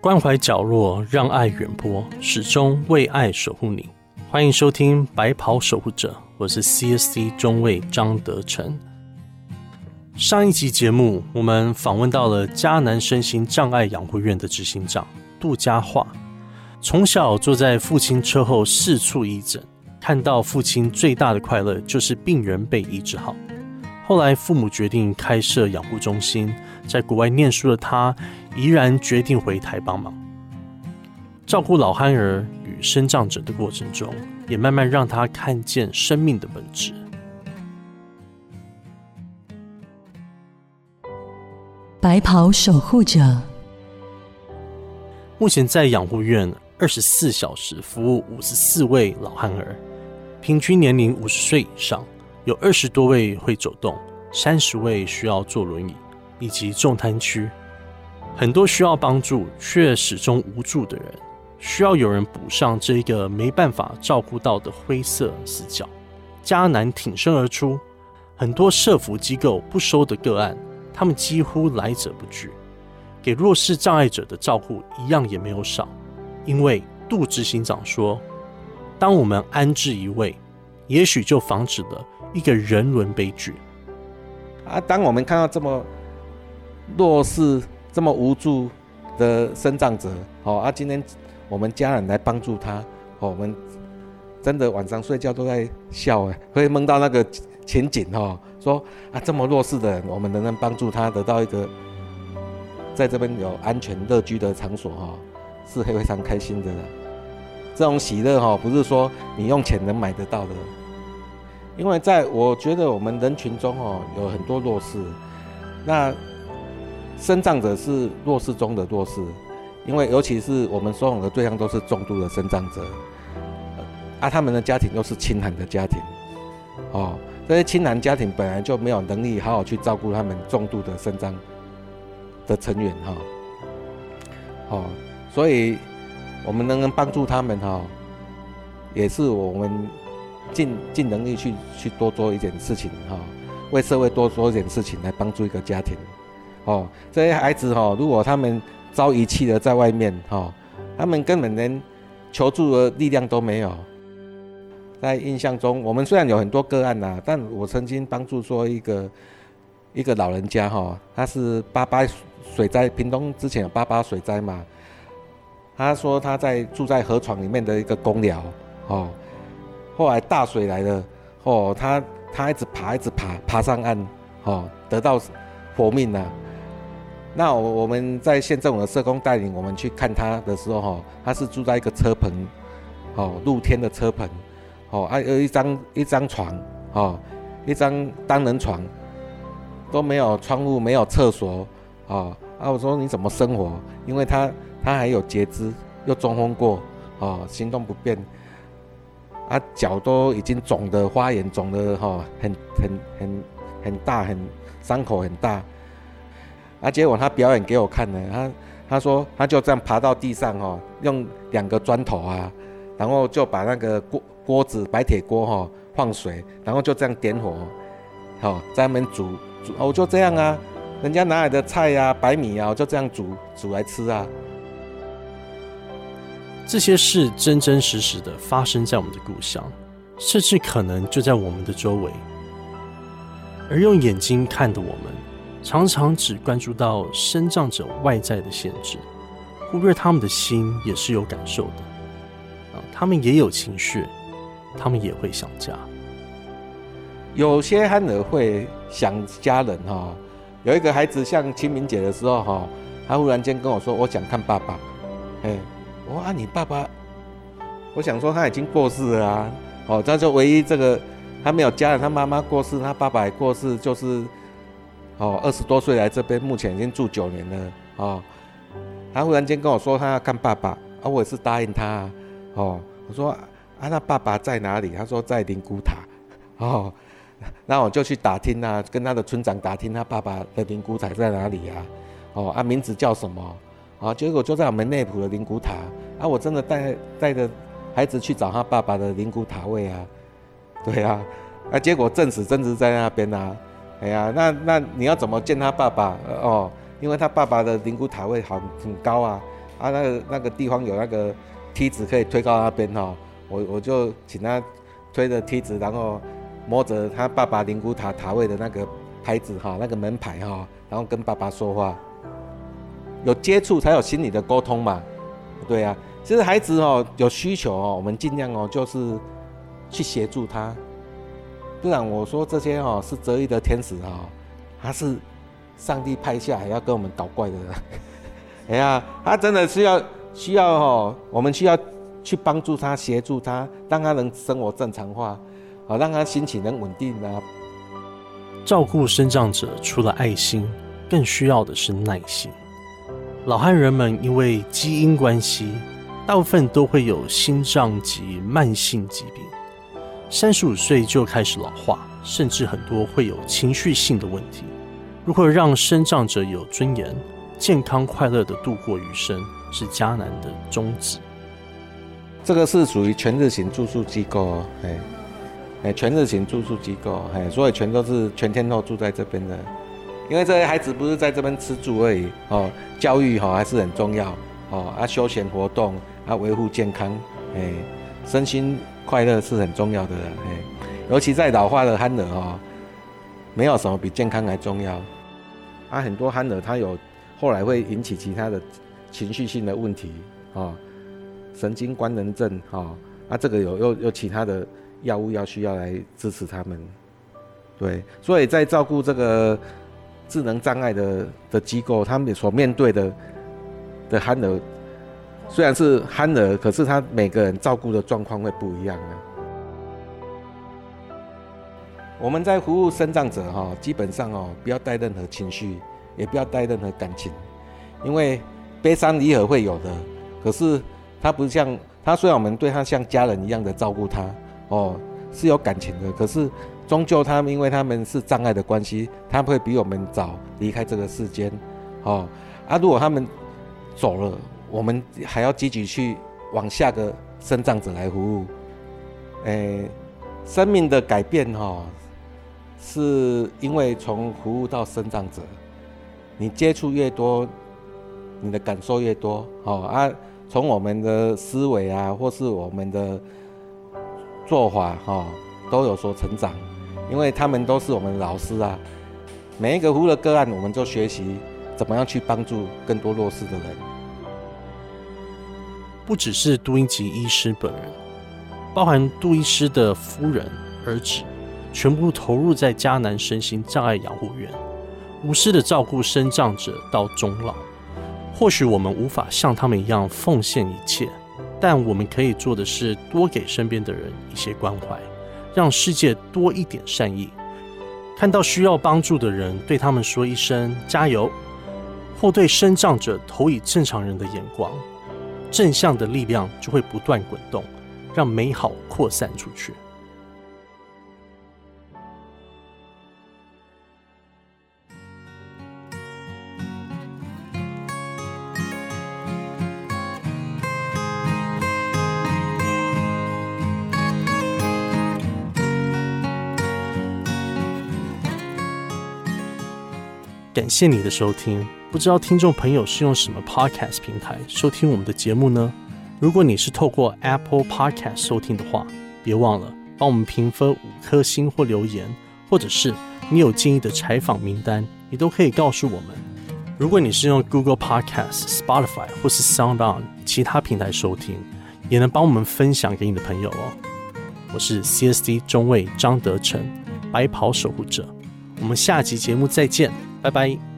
关怀角落，让爱远播，始终为爱守护你。欢迎收听《白袍守护者》，我是 CSC 中尉张德成。上一集节目，我们访问到了迦南身心障碍养护院的执行长杜家化。从小坐在父亲车后四处义诊，看到父亲最大的快乐就是病人被医治好。后来父母决定开设养护中心，在国外念书的他。依然决定回台帮忙，照顾老憨儿与生长者的过程中，也慢慢让他看见生命的本质。白袍守护者，目前在养护院二十四小时服务五十四位老憨儿，平均年龄五十岁以上，有二十多位会走动，三十位需要坐轮椅，以及重瘫区。很多需要帮助却始终无助的人，需要有人补上这一个没办法照顾到的灰色死角。迦南挺身而出，很多社福机构不收的个案，他们几乎来者不拒，给弱势障碍者的照顾一样也没有少。因为杜执行长说，当我们安置一位，也许就防止了一个人伦悲剧。啊，当我们看到这么弱势。这么无助的生长者，哦啊，今天我们家人来帮助他，哦，我们真的晚上睡觉都在笑哎，会梦到那个情景哈，说啊这么弱势的人，我们能不能帮助他得到一个在这边有安全乐居的场所哈，是会非常开心的。这种喜乐哈，不是说你用钱能买得到的，因为在我觉得我们人群中哦，有很多弱势，那。生障者是弱势中的弱势，因为尤其是我们收容的对象都是重度的生障者，啊，他们的家庭又是清寒的家庭，哦，这些清寒家庭本来就没有能力好好去照顾他们重度的生障的成员哈，哦，所以我们能不能帮助他们哈，也是我们尽尽能力去去多做一点事情哈，为社会多做一点事情来帮助一个家庭。哦，这些孩子哈，如果他们遭遗弃了在外面哈，他们根本连求助的力量都没有。在印象中，我们虽然有很多个案呐，但我曾经帮助说一个一个老人家哈，他是八八水灾，屏东之前有八八水灾嘛，他说他在住在河床里面的一个公寮，哦，后来大水来了，哦，他他一直爬一直爬爬上岸，哦，得到活命了。那我我们在县政府的社工带领我们去看他的时候，哈，他是住在一个车棚，哦，露天的车棚，哦，还有一张一张床，哦，一张单人床，都没有窗户，没有厕所，哦，啊，我说你怎么生活？因为他他还有截肢，又中风过，哦，行动不便，啊，脚都已经肿的发炎，肿的哈，很很很很大，很伤口很大。啊！结果他表演给我看呢，他他说他就这样爬到地上哦，用两个砖头啊，然后就把那个锅锅子白铁锅哈放水，然后就这样点火，好在那边煮煮哦，就这样啊，人家哪来的菜呀、白米啊，我就这样煮煮来吃啊。这些事真真实实的发生在我们的故乡，甚至可能就在我们的周围，而用眼睛看的我们。常常只关注到生长者外在的限制，忽略他们的心也是有感受的啊，他们也有情绪，他们也会想家。有些孩子会想家人哈，有一个孩子像清明节的时候哈，他忽然间跟我说：“我想看爸爸。”哎，我：“啊，你爸爸？”我想说他已经过世了啊，哦，他就唯一这个他没有家人，他妈妈过世，他爸爸也过世，就是。哦，二十多岁来这边，目前已经住九年了。哦，他忽然间跟我说他要看爸爸，啊，我也是答应他。啊哦，我说啊，那爸爸在哪里？他说在灵骨塔。哦，那我就去打听啊，跟他的村长打听他爸爸的灵骨塔在哪里呀？哦，啊，名字叫什么？啊，结果就在我们内埔的灵骨塔。啊，我真的带带着孩子去找他爸爸的灵骨塔位啊。对啊，啊，结果证实真是在那边啊。哎呀，那那你要怎么见他爸爸？哦，因为他爸爸的灵骨塔位好很高啊，啊，那个那个地方有那个梯子可以推到那边哈，我我就请他推着梯子，然后摸着他爸爸灵骨塔塔位的那个牌子哈，那个门牌哈，然后跟爸爸说话，有接触才有心理的沟通嘛，对呀。其实孩子哦有需求哦，我们尽量哦就是去协助他，不然我说这些哦是折翼的天使哈，他是上帝派下来要跟我们捣怪的。哎呀，他真的是要需要哦，我们需要去帮助他，协助他，让他能生活正常化，好让他心情能稳定啊。照顾生长者除了爱心，更需要的是耐心。老汉人们因为基因关系。大部分都会有心脏及慢性疾病，三十五岁就开始老化，甚至很多会有情绪性的问题。如何让生长者有尊严、健康、快乐的度过余生，是迦南的宗旨。这个是属于全日型住宿机构，哎哎，全日型住宿机构，哎，所以全都是全天候住在这边的。因为这些孩子不是在这边吃住而已哦，教育哈还是很重要哦，啊，休闲活动。啊，维护健康，哎，身心快乐是很重要的，哎，尤其在老化的憨儿哦，没有什么比健康还重要。啊，很多憨儿他有后来会引起其他的情绪性的问题，啊，神经官能症，哈，啊，这个有又有其他的药物要需要来支持他们，对，所以在照顾这个智能障碍的的机构，他们所面对的的憨儿。虽然是憨儿，可是他每个人照顾的状况会不一样啊。我们在服务生长者哈，基本上哦，不要带任何情绪，也不要带任何感情，因为悲伤离合会有的，可是他不像他，虽然我们对他像家人一样的照顾他哦，是有感情的，可是终究他们因为他们是障碍的关系，他们会比我们早离开这个世间哦。啊，如果他们走了。我们还要积极去往下个生长者来服务，诶，生命的改变哈，是因为从服务到生长者，你接触越多，你的感受越多，哦啊，从我们的思维啊，或是我们的做法哈，都有所成长，因为他们都是我们老师啊，每一个服务的个案，我们就学习怎么样去帮助更多弱势的人。不只是杜英吉医师本人，包含杜医师的夫人、儿子，全部投入在迦南身心障碍养护院，无私的照顾生障者到终老。或许我们无法像他们一样奉献一切，但我们可以做的是多给身边的人一些关怀，让世界多一点善意。看到需要帮助的人，对他们说一声加油，或对身障者投以正常人的眼光。正向的力量就会不断滚动，让美好扩散出去。感谢你的收听。不知道听众朋友是用什么 Podcast 平台收听我们的节目呢？如果你是透过 Apple Podcast 收听的话，别忘了帮我们评分五颗星或留言，或者是你有建议的采访名单，你都可以告诉我们。如果你是用 Google Podcast、Spotify 或是 Sound On 其他平台收听，也能帮我们分享给你的朋友哦。我是 CSD 中尉张德成，白袍守护者。我们下集节目再见，拜拜。